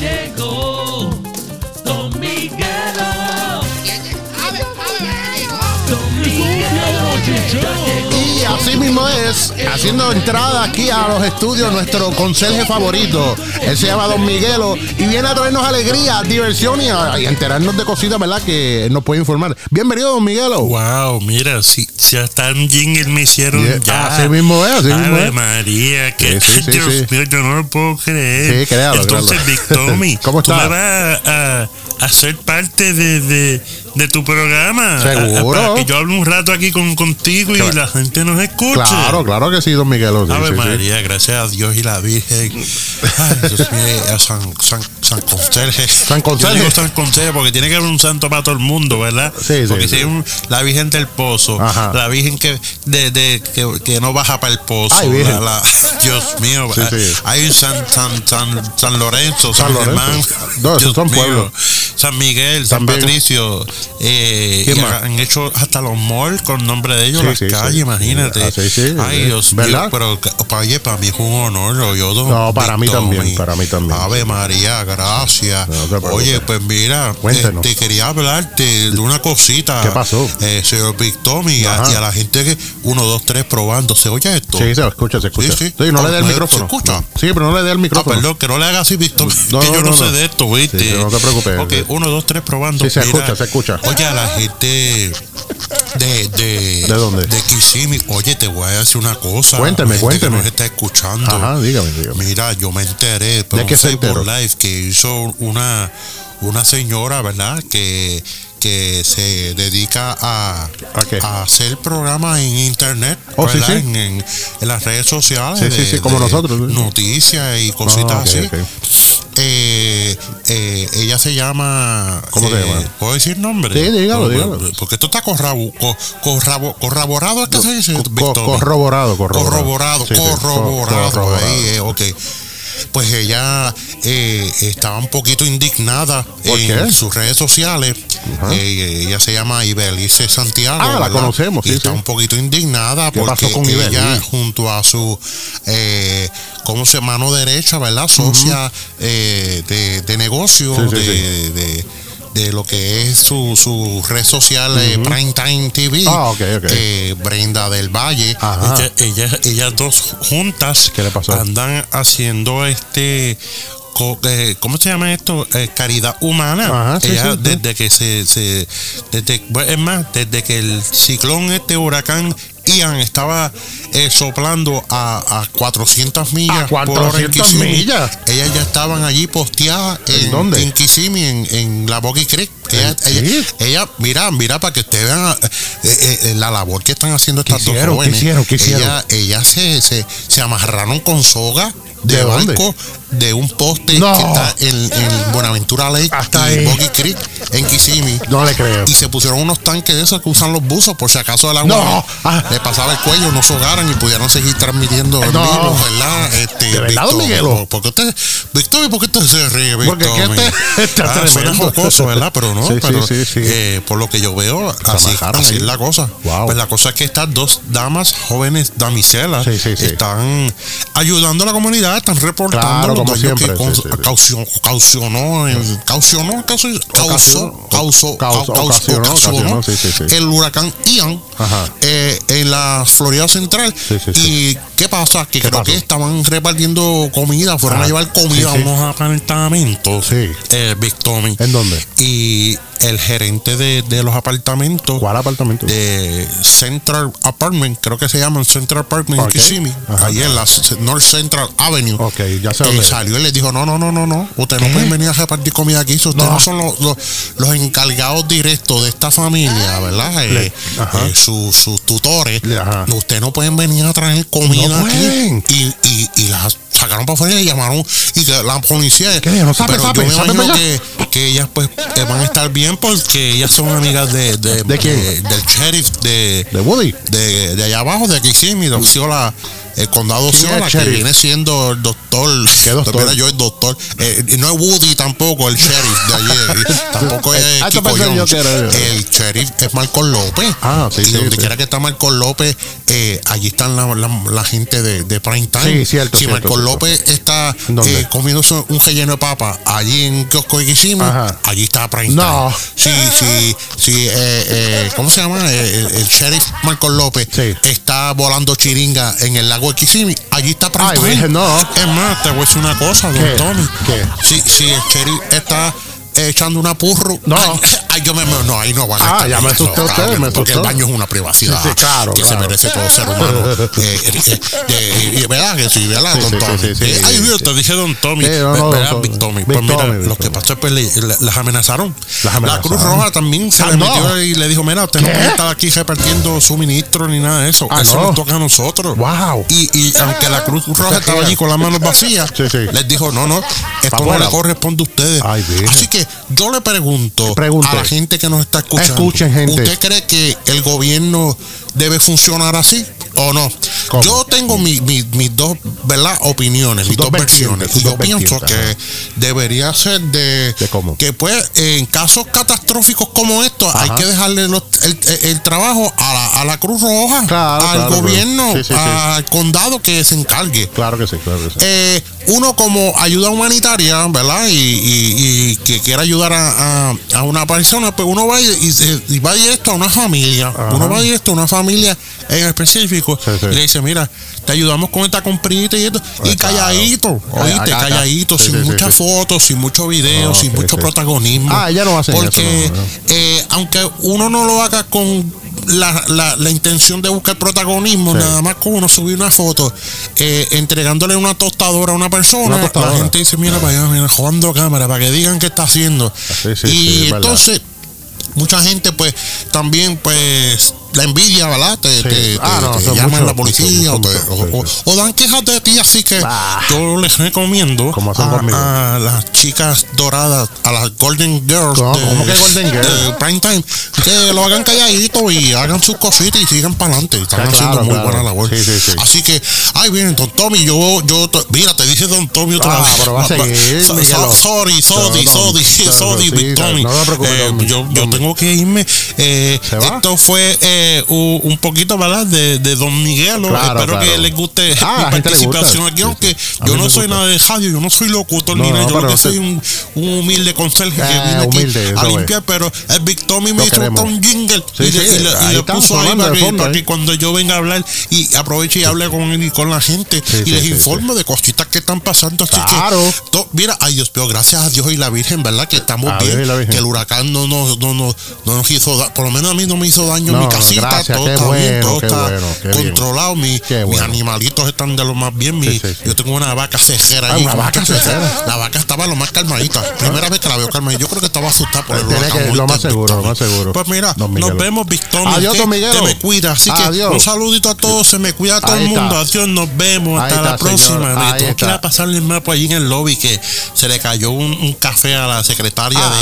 llegó así mismo es, haciendo entrada aquí a los estudios nuestro conserje favorito. Él se llama Don Miguelo y viene a traernos alegría, diversión y a, y a enterarnos de cositas, ¿verdad? Que nos puede informar. Bienvenido, Don Miguelo. Wow, mira, si ya tan jingle me hicieron Yeah, ya. así mismo es, así mismo Ave es. María, que Sí, sí, yo no lo puedo creer. Sí, créalo, Entonces. Big Tommy, ¿Cómo tú está? me vas a, a- a ser parte de, de, de tu programa. Seguro. A- a- para que yo hable un rato aquí con, contigo y Claro. la gente nos escuche. Claro, claro que sí, Don Miguelo. sí, Ave sí, sí. María, gracias a Dios y la Virgen. Ay, Dios mío, a San, San, San Conserje. San Conserje. Yo digo San Conserje porque tiene que haber un santo para todo el mundo, ¿verdad? Sí, sí, porque sí. si hay un- la Virgen del Pozo, Ajá. la Virgen que, de, de- que, que no baja para el pozo. Ay, la- la- Dios mío, Sí, sí. hay un San, San, San, San Lorenzo, San San, Lorenzo. Germán. No, Dios son mío. pueblos. San Miguel, San También. Patricio. Eh, ¿Quién y han hecho hasta los malls con nombre de ellos, Sí, las sí, sí. calles, imagínate. Ah, sí, sí. Ay, Dios ¿Verdad? mío, pero oye, para mí es un honor, lo yo don No, para mí también, mi- para mí también. Ave María, gracias. No oye, pues mira, te quería hablarte de una cosita. ¿Qué pasó? Eh, señor Victor, y a, Ajá. y a la gente que, uno, dos, tres, probando, ¿se oye esto? Sí, se escucha, se escucha. Sí, sí. no le dé el ¿Se micrófono. escucha? No. Sí, pero no le dé el Ah, micrófono. perdón, que no le haga así, Víctor. No, que no, yo no, no, sé no. de esto, ¿viste? Sí, sí, no te preocupes. Ok, uno, dos, tres, probando. Sí, se Mira, escucha, se escucha. Oye, a la gente de... ¿De, ¿De dónde? De Kissimmee. Oye, te voy a decir una cosa. Cuénteme, gente cuénteme. Que nos está escuchando. Ajá, dígame, dígame. Mira, yo me enteré por ¿De un qué se Facebook enteró? Live que hizo una, una señora, ¿verdad? Que, que se dedica a, ¿A qué? hacer programas en internet, Oh, sí. En, en- en las redes sociales. Sí, de- sí, como de nosotros. Noticias y cositas Ah, así. Eh, eh, ella se llama. ¿Cómo se eh, llama? ¿Puedo decir nombre? Sí, dígalo, No, dígalo. Porque esto está corrabo- co- corrabo- corroborado. ¿Es que se dice? Co- corroborado, corroborado. Corroborado, Sí, sí, corroborado. corroborado. Ahí, eh, ok. Pues ella eh, estaba un poquito indignada ¿Por en qué? sus redes sociales. Eh, ella se llama Ibelice Santiago. Ah, la conocemos, Y está sí. un poquito indignada ¿Qué porque pasó con ella, junto a su, eh, ¿cómo se mano derecha, verdad? Socia eh, de, de negocio, Sí, de- de lo que es su, su red social eh, Prime Time TV, Ah, ok, ok. eh, Brenda del Valle. Ajá. Ella- ella- ellas dos juntas ¿Qué le pasó? andan haciendo este eh, ¿Cómo se llama esto? Eh, caridad humana. Ajá, sí, Ella, sí, sí. desde que se, se desde, bueno, es más, desde que el ciclón, este huracán Ian estaba eh, soplando a, a 400 millas. ¿A por hora en 400 Kissimmee, millas? Ellas ya estaban allí posteadas en, ¿En dónde? en Kissimmee, en, en la Boggy Creek. Ella, ¿En ella, mira, mira, para que ustedes vean eh, eh, la labor que están haciendo estas dos hicieron? ¿Qué jóvenes. hicieron? ¿Qué hicieron? Ella- ellas se, se, se amarraron con soga de, barco de un poste No. que está en, en Buenaventura Lake Hasta y. Boggy Creek en Kissimmee. No le creo. Y se pusieron unos tanques de esos que usan los buzos por si acaso el agua No. Le pasaba el cuello, no se ahogaran y pudieran seguir transmitiendo en No. vivo, ¿verdad? Este, ¿De verdad, don Víctor, Miguelo? ¿Por qué usted, Víctor, ¿por qué usted se ríe? Porque este- está ah, suena tremendo. jocoso, ¿verdad? Pero no, Sí, sí, pero sí, sí. eh, por lo que yo veo, así, así es la cosa. Wow. Pues la cosa es que estas dos damas jóvenes damiselas están ayudando a la comunidad, están reportando Claro, los como siempre, que caucionó, en- caucionó, causó, causó, el huracán Ian eh, en la Florida Central. ¿Y qué pasa? Que creo que estaban repartiendo comida, fueron Ah, a llevar comida sí, a unos apartamentos. Sí. Eh, Big Tommy. ¿En dónde? Y el gerente de, de los apartamentos ¿Cuál apartamento? de Central Apartment, creo que se llaman Central Apartment Ok. en Kissimmee, ahí en la North Central Avenue. Ok, ya Eh, es. salió y les dijo, no, no, no, no, no, ustedes no pueden venir a repartir comida aquí, si ustedes No. no, son los, los, los encargados directos de esta familia, ¿verdad? Eh, Le- eh, sus sus tutores, Le- ajá. ustedes no pueden venir a traer comida No aquí. y, y las sacaron para afuera y llamaron y que la policía ¿Qué dijeron? Sape, pero sape, yo me sape imagino que, que ellas pues van a estar bien porque ellas son amigas de, de, ¿De quién? del sheriff de, ¿De Woody? de, de allá abajo, de Kissimmee, de Osceola, el condado ¿Quién es Osceola, el que viene siendo el doctor. ¿Qué doctor? Mira, yo el doctor. Eh, no es Woody tampoco, el sheriff de allí. tampoco es Ah, esto Kiko Jones. El sheriff es Marcos López. Ah, sí, Y sí, donde sí. quiera que está Marcos López, eh, allí están la, la- la gente de, de Prime Time. Sí, cierto, Si cierto, Marco cierto. López está eh, comiéndose un relleno de papa allí en Kiosco Ajá. allí está Prime No. Time. Sí, sí, sí. eh, eh, ¿Cómo se llama? Eh, El, el sheriff Marco López Sí. está volando chiringa en el lago de Kissimmee. Allí está Prime Ay, Time. virgen, no. Es más, te voy a decir una cosa, don ¿Qué? Tommy. ¿Qué? Si, si el sheriff está eh, echando una purro. No. Yo me, no, ahí no van a Ah, estar ya me asusté usted, claro, me Porque el baño es una privacidad Sí, sí, claro, que claro. se merece todo ser humano. Eh, eh, eh, ¿Verdad que sí? ¿Verdad, don Tommy? ay. Dios, te dije don Tommy. No, no, ¿Verdad, don Tommy? Big Pues mira, Tommy, lo que Tommy. pasó es que las amenazaron. Las La amenazaron. Cruz Roja también se Ah, le metió y le dijo, mira, usted no puede estar aquí repartiendo suministros ni nada de eso. Ah, eso no. nos toca a nosotros. Wow. Y, aunque la Cruz Roja estaba allí con las manos vacías, les dijo, no, no, esto no le corresponde a ustedes. Así que yo le pregunto a la gente que nos está escuchando. Escuchen, gente. ¿Usted cree que el gobierno debe funcionar así o no? ¿Cómo? Yo tengo mi- mi- mis dos ¿verdad? opiniones, mis dos dos versiones. yo dos pienso que debería ser de, ¿De cómo? que pues en casos catastróficos como estos hay que dejarle los- el, el trabajo a la, a la Cruz Roja, Claro, al claro, gobierno, claro. Sí, sí, sí. al condado que se encargue. Claro que sí, claro que sí. Eh, uno como ayuda humanitaria, ¿verdad? Y, y- y que quiera ayudar a, a- a una persona, pues uno va y, y va directo a una familia. Uno va directo a una familia en específico Sí, sí. y le dice, mira, te ayudamos con esta comprita y esto. Y Pues, claro. calladito, oíste, Acá, acá. calladito, Sí, sin muchas fotos, sin muchos videos, No, sin mucho protagonismo. Ah, ella no hace eso, Porque no, no. eh, aunque uno no lo haga con la, la- la intención de buscar protagonismo, Sí. nada más con uno subir una foto eh, entregándole una tostadora a una persona, Una tostadora. la gente dice, mira para allá, mira, jugando cámara, para que digan qué está haciendo. Sí, sí, y verdad. entonces, mucha gente pues también pues la envidia, ¿verdad? Te, Sí. te- Ah, te- no, te son llaman mucho, la policía mucho, o, te- mucho, o- sí, o- o dan quejas de ti, así que Ah. yo les recomiendo ¿Cómo hacen a, a las chicas doradas, a las Golden Girls ¿Cómo- de, cómo que Golden Girls? de Prime Time, que lo hagan calladito y hagan sus cositas y sigan para adelante. Están haciendo muy claro. buena labor. Sí, sí, sí. Así que, ay, bien, Don Tommy, yo, yo, mira, te dice Don Tommy otra Ah, vez. pero va a No, seguir, so- so- Miguelo. sorry, sorry, sorry, Tommy. no te preocupes, Eh, yo, tengo que irme. Eh, esto fue eh, un, un poquito, ¿verdad? De, de Don Miguelo. Claro, Espero claro. que les guste Ah, mi gusta. participación aquí, aunque sí. Yo no soy gusta. nada de radio, yo no soy locutor No, ni nada. no, Yo lo que soy un, un humilde conserje que Ah, vine aquí a es. limpiar, pero el Big Tommy me hizo un jingle Sí, y, le, sí, y le- y ahí le está, puso ahí para que, fondo, para que cuando yo venga a hablar y aproveche y hable con, él y con la gente y les sí, informe de cositas que están pasando. Así Claro. que, to- mira, ay Dios mío, gracias a Dios y la Virgen, ¿verdad? Que estamos A bien, que el huracán no nos, no, nos- no nos hizo, por lo menos a mí no me hizo daño en No, mi casita, gracias, todo qué está bien, bueno, todo qué está bueno, qué bien. controlado, mi- Qué mis bueno. animalitos están de lo más bien, mi- Sí, sí, sí. yo tengo una vaca cejera Ah, una vaca cejera. La vaca estaba lo más calmadita, primera vez que la veo calmadita, yo creo que estaba asustada por el que- lo ¿oíste, más seguro, lo más seguro. Pues mira, nos vemos, Tommy, Adiós. Don Miguelo. Se me cuida, así que un saludito a todos, se me cuida a todo el mundo, adiós, nos vemos, hasta la próxima. Me tengo que ir está. a pasarle el mapa allí en el lobby que se le cayó un, café a la secretaria Ah.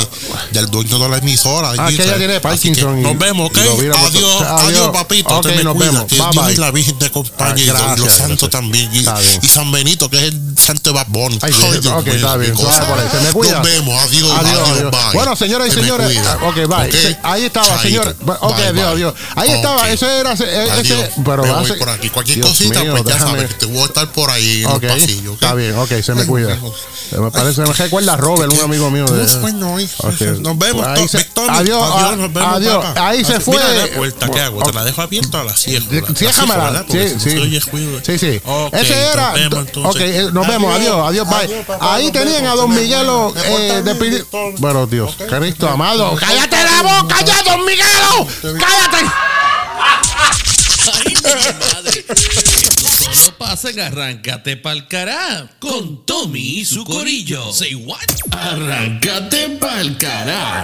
de, del dueño de la emisora. Ah, que ella tiene Parkinson Nos vemos, ¿ok? Adiós. Adiós, Adiós. papito. Ok, te nos cuida. vemos. Que Bye, Dios y bye. la Virgen te acompañe y, gracias, los santos también. Y, y San Benito, que es el santo de Bad Bunny. Ay, Dios ok, está bien, se me cuida. Nos vemos, adiós, Adiós, adiós, bye. Bueno, señoras y señores, ah, ok, bye. Ok. Se- ahí estaba, señor. Ok, adiós, adiós. Ahí estaba, ese era, ese, pero me voy por aquí. Cualquier cosita, pues ya sabes que te voy a estar por ahí en Ok, el pasillo. ¿ok? está bien, ok, se me cuida. Me parece, me recuerda a Robert, un amigo mío. Nos vemos. Adiós, ah, adiós. Ahí se fue. ¿Qué hago? Ok. Te la dejo abierta o la cierro? Sí, si sí. Sí, sí. Ok, Ese era. nos vemos, entonces. ok, eh, nos vemos. Adiós, adiós, bye. Ahí tenían a Don Miguelo eh. Bueno, Dios. Cristo amado. ¡Cállate la boca ya, Don Miguelo! ¡Cállate! Ay, mi madre. No pasen, arráncate pa'l cará. Con Tommy y su corillo. Say what? Arráncate pa'l cará.